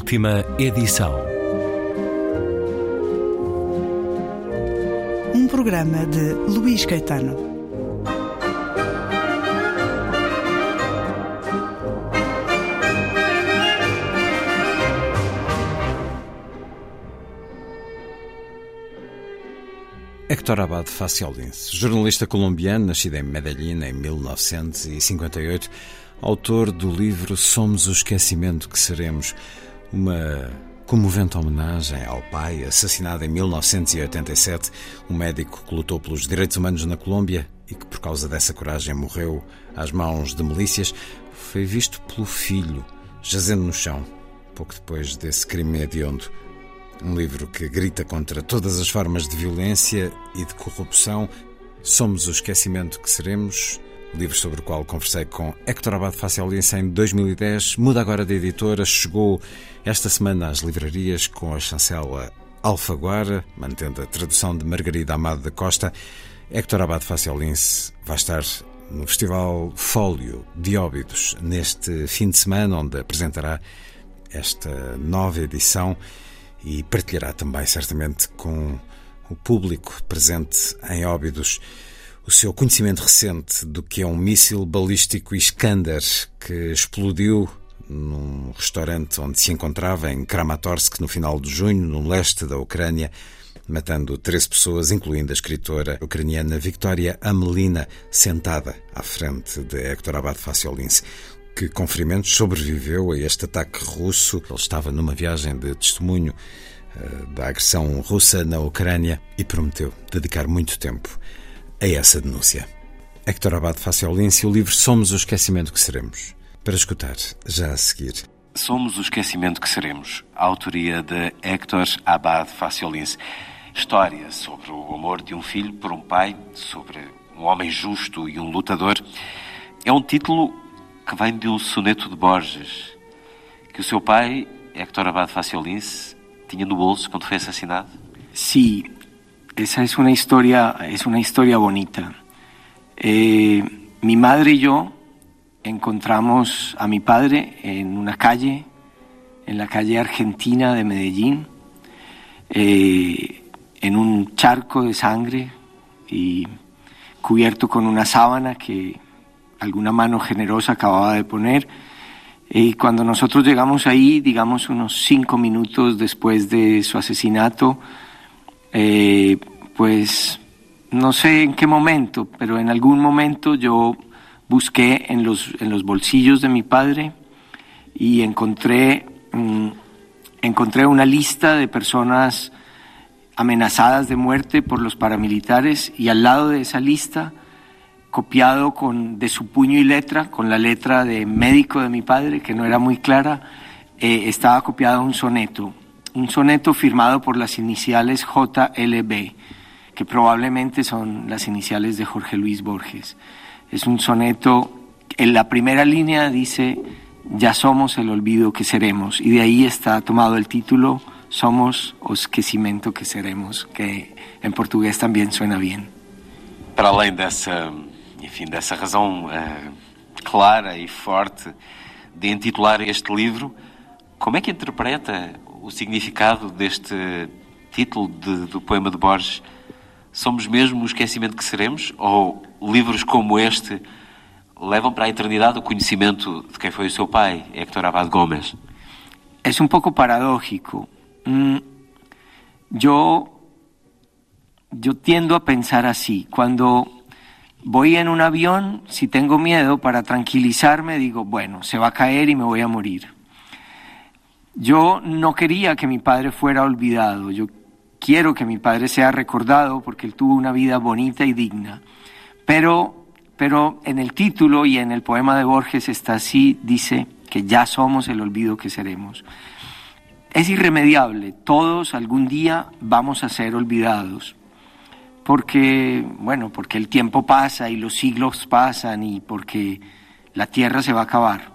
Última edição. Um programa de Luís Caetano. Héctor Abad Faciolince, jornalista colombiano, nascido em Medellín em 1958, autor do livro Somos o Esquecimento que Seremos, uma comovente homenagem ao pai, assassinado em 1987, um médico que lutou pelos direitos humanos na Colômbia e que, por causa dessa coragem, morreu às mãos de milícias, foi visto pelo filho, jazendo no chão, pouco depois desse crime hediondo. Um livro que grita contra todas as formas de violência e de corrupção. Somos o esquecimento que seremos. Livro sobre o qual conversei com Héctor Abad Faciolense em 2010. Muda agora de editora. Chegou esta semana às livrarias com a chancela Alfaguara, mantendo a tradução de Margarida Amado da Costa. Héctor Abad Faciolense vai estar no Festival Fólio de Óbidos neste fim de semana, onde apresentará esta nova edição e partilhará também, certamente, com o público presente em Óbidos o seu conhecimento recente do que é um míssil balístico Iskander que explodiu num restaurante onde se encontrava em Kramatorsk no final de junho, no leste da Ucrânia, matando 13 pessoas, incluindo a escritora ucraniana Victoria Amelina, sentada à frente de Hector Abad Faciolince que com ferimentos sobreviveu a este ataque russo. Ele estava numa viagem de testemunho uh, da agressão russa na Ucrânia e prometeu dedicar muito tempo a essa denúncia. Hector Abad Faciolince, o livro Somos o Esquecimento que Seremos. Para escutar, já a seguir. Somos o Esquecimento que Seremos, a autoria de Hector Abad Faciolince. História sobre o amor de um filho por um pai, sobre um homem justo e um lutador. É um título que vem de um soneto de Borges, que o seu pai, Héctor Abad Faciolince, tinha no bolso quando foi assassinado? Sí, esa es una historia, es una historia bonita. Eh, mi madre y yo encontramos a mi padre en una calle, en la calle argentina de Medellín, eh, en un charco de sangre y cubierto con una sábana que alguna mano generosa acababa de poner. Y cuando nosotros llegamos ahí, digamos unos cinco minutos después de su asesinato, eh, pues no sé en qué momento, pero en algún momento yo busqué en los, en los bolsillos de mi padre y encontré, mm, encontré una lista de personas amenazadas de muerte por los paramilitares y al lado de esa lista copiado con, de su puño y letra, con la letra de médico de mi padre, que no era muy clara, eh, estaba copiado un soneto, un soneto firmado por las iniciales JLB, que probablemente son las iniciales de Jorge Luis Borges. Es un soneto, en la primera línea dice, ya somos el olvido que seremos, y de ahí está tomado el título, Somos o esquecimento que seremos, que en portugués también suena bien. Para além dessa enfim, dessa razão uh, clara e forte de intitular este livro, como é que interpreta o significado deste título de, do poema de Borges? Somos mesmo o esquecimento que seremos? Ou livros como este levam para a eternidade o conhecimento de quem foi o seu pai, Héctor Abad Gómez? É um pouco paradójico. Mm, yo, yo tiendo a pensar así. Cuando Voy en un avión, si tengo miedo, para tranquilizarme, digo, bueno, se va a y me voy a morir. Yo no quería que mi padre fuera olvidado, yo quiero que mi padre sea recordado porque él tuvo una vida bonita y digna. Pero, pero en el título y en el poema de Borges está así, dice que ya somos el olvido que seremos. Es irremediable, todos algún día vamos a ser olvidados porque, bueno, porque el tiempo pasa y los siglos pasan y porque la tierra se va a acabar.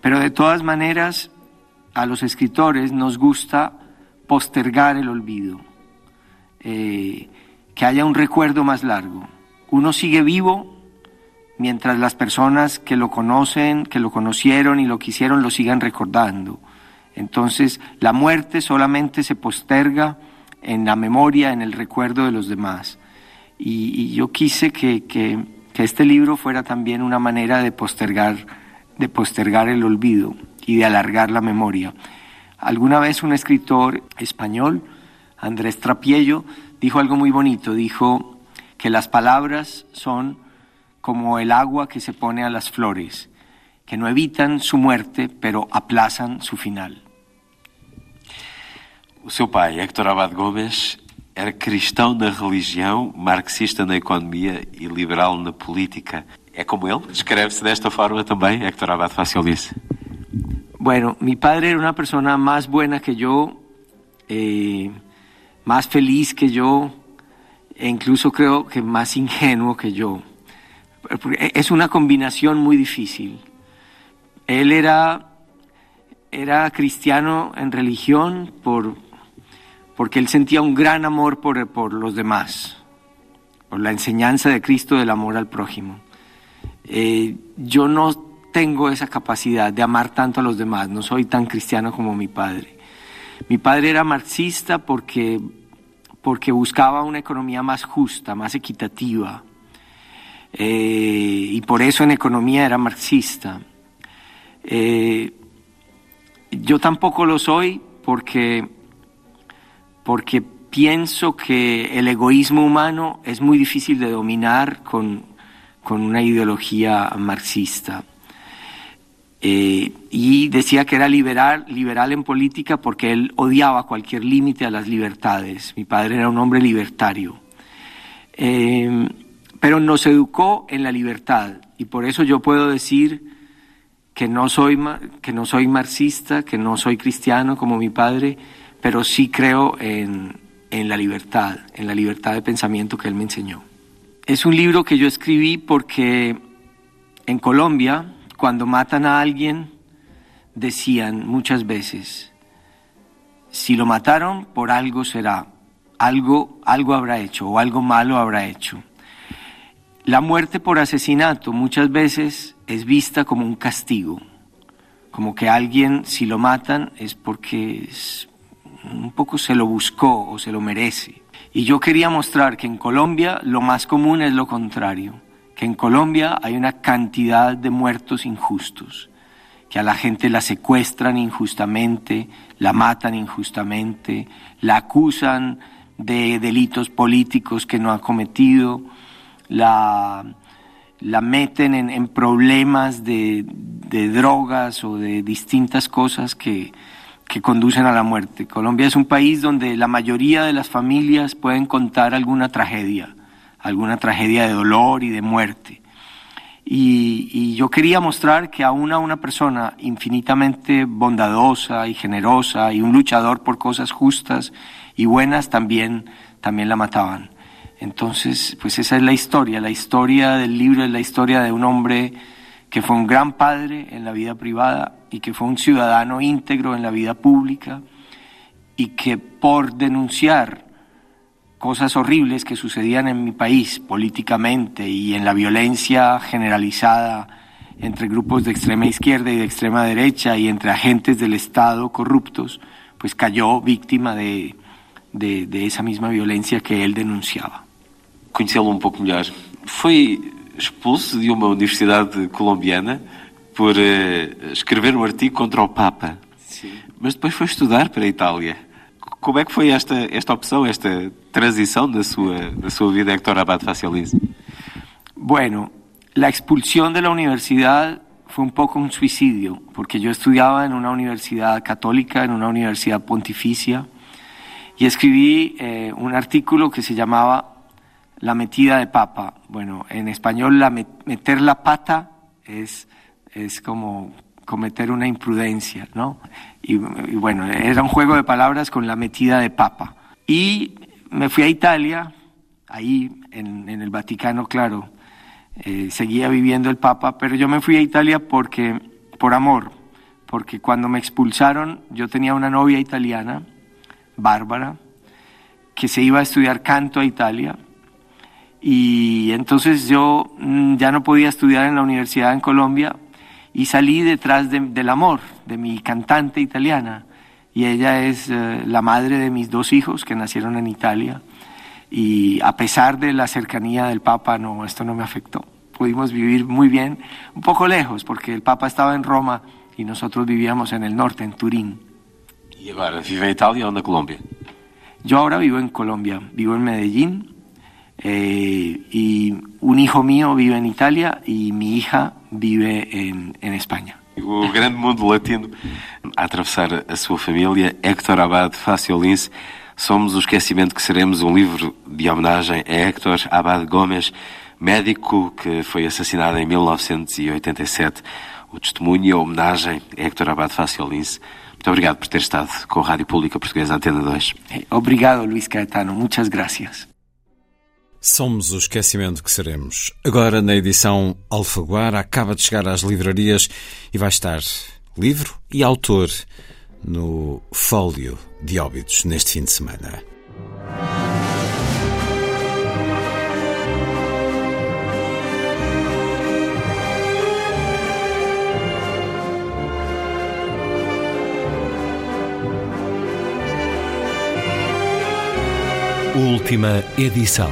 Pero de todas maneras, a los escritores nos gusta postergar el olvido, eh, que haya un recuerdo más largo. Uno sigue vivo mientras las personas que lo conocen, que lo conocieron y lo quisieron, lo sigan recordando. Entonces, la muerte solamente se posterga en la memoria, en el recuerdo de los demás. Y, yo quise que, que, este libro fuera también una manera de postergar, de postergar el olvido y de alargar la memoria. Alguna vez un escritor español, Andrés Trapiello, dijo algo muy bonito, dijo que las palabras son como el agua que se pone a las flores, que no evitan su muerte, pero aplazan su final. O seu pai, Héctor Abad Gomes, era cristão na religião, marxista na economia e liberal na política. É como ele? Descreve-se desta forma também, Héctor Abad Faciolice? Bueno, mi padre era una persona más buena que yo, eh, más feliz que yo, e incluso creo que más ingenuo que yo. Es una combinación muy difícil. Él era, era cristiano en religión por, porque él sentía un gran amor por, por los demás, por la enseñanza de Cristo del amor al prójimo. Eh, yo no tengo esa capacidad de amar tanto a los demás, no soy tan cristiano como mi padre. Mi padre era marxista porque, porque buscaba una economía más justa, más equitativa, eh, y por eso en economía era marxista. Eh, yo tampoco lo soy porque, porque pienso que el egoísmo humano es muy difícil de dominar con, con una ideología marxista. Eh, y decía que era liberal, liberal en política porque él odiaba cualquier límite a las libertades. Mi padre era un hombre libertario pero nos educó en la libertad y por eso yo puedo decir que no soy, que no soy marxista, que no soy cristiano como mi padre, pero sí creo en, en la libertad, en la libertad de pensamiento que él me enseñó. Es un libro que yo escribí porque en Colombia, cuando matan a alguien, decían muchas veces, si lo mataron, por algo será, algo, algo habrá hecho o algo malo habrá hecho. La muerte por asesinato muchas veces es vista como un castigo, como que alguien si lo matan es porque un poco se lo buscó o se lo merece. Y yo quería mostrar que en Colombia lo más común es lo contrario, que en Colombia hay una cantidad de muertos injustos, que a la gente la secuestran injustamente, la matan injustamente, la acusan de delitos políticos que no ha cometido la, la meten en, problemas de, drogas o de distintas cosas que, que conducen a la muerte. Colombia es un país donde la mayoría de las familias pueden contar alguna tragedia, alguna tragedia de dolor y de muerte. Y, yo quería mostrar que aún a una persona infinitamente bondadosa y generosa y un luchador por cosas justas y buenas también, también la mataban. Entonces, pues esa es la historia. La historia del libro es la historia de un hombre que fue un gran padre en la vida privada y que fue un ciudadano íntegro en la vida pública y que por denunciar cosas horribles que sucedían en mi país políticamente y en la violencia generalizada entre grupos de extrema izquierda y de extrema derecha y entre agentes del Estado corruptos, pues cayó víctima de, de esa misma violencia que él denunciaba. conhecê-lo um pouco melhor. Foi expulso de uma universidade colombiana por uh, escrever um artigo contra o Papa. Sim. Mas depois foi estudar para a Itália. Como é que foi esta, esta opção, esta transição da sua, da sua vida, Héctor Abad Facializ? Bueno, la expulsión de la universidad fue un poco un suicidio, porque yo estudiaba en una universidad católica, en una universidad pontificia, y escribí eh, un artículo que se llamaba la metida de papa. Bueno, en español la meter la pata es, es como cometer una imprudencia, ¿no? Y, bueno, era un juego de palabras con la metida de papa. Y me fui a Italia, ahí en, el Vaticano, claro, eh, seguía viviendo el papa, pero yo me fui a Italia porque, por amor, porque cuando me expulsaron yo tenía una novia italiana, Bárbara, que se iba a estudiar canto a Italia, y entonces yo mm, ya no podía estudiar en la universidad en Colombia y salí detrás del amor de mi cantante italiana. Y ella es eh, la madre de mis dos hijos que nacieron en Italia. Y a pesar de la cercanía del Papa, no, esto no me afectó. Pudimos vivir muy bien, un poco lejos, porque el Papa estaba en Roma y nosotros vivíamos en el norte, en Turín. ¿Y ahora vive en Italia o en Colombia? Yo ahora vivo en Colombia, vivo en Medellín eh, y un hijo mío vive en Italia y mi hija vive en, en España. O grande mundo latino a atravessar a sua família. Héctor Abad Faciolins, Somos o Esquecimento que Seremos, um livro de homenagem a Héctor Abad Gomes, médico que foi assassinado em 1987. O testemunho e a homenagem a Héctor Abad Faciolins. Muito obrigado por ter estado com a Rádio Pública Portuguesa Antena 2. Obrigado, Luís Caetano. Muitas gracias. Somos o esquecimento que seremos. Agora na edição Alfaguara acaba de chegar às livrarias e vai estar livro e autor no Fólio de Óbidos neste fim de semana. Última edição.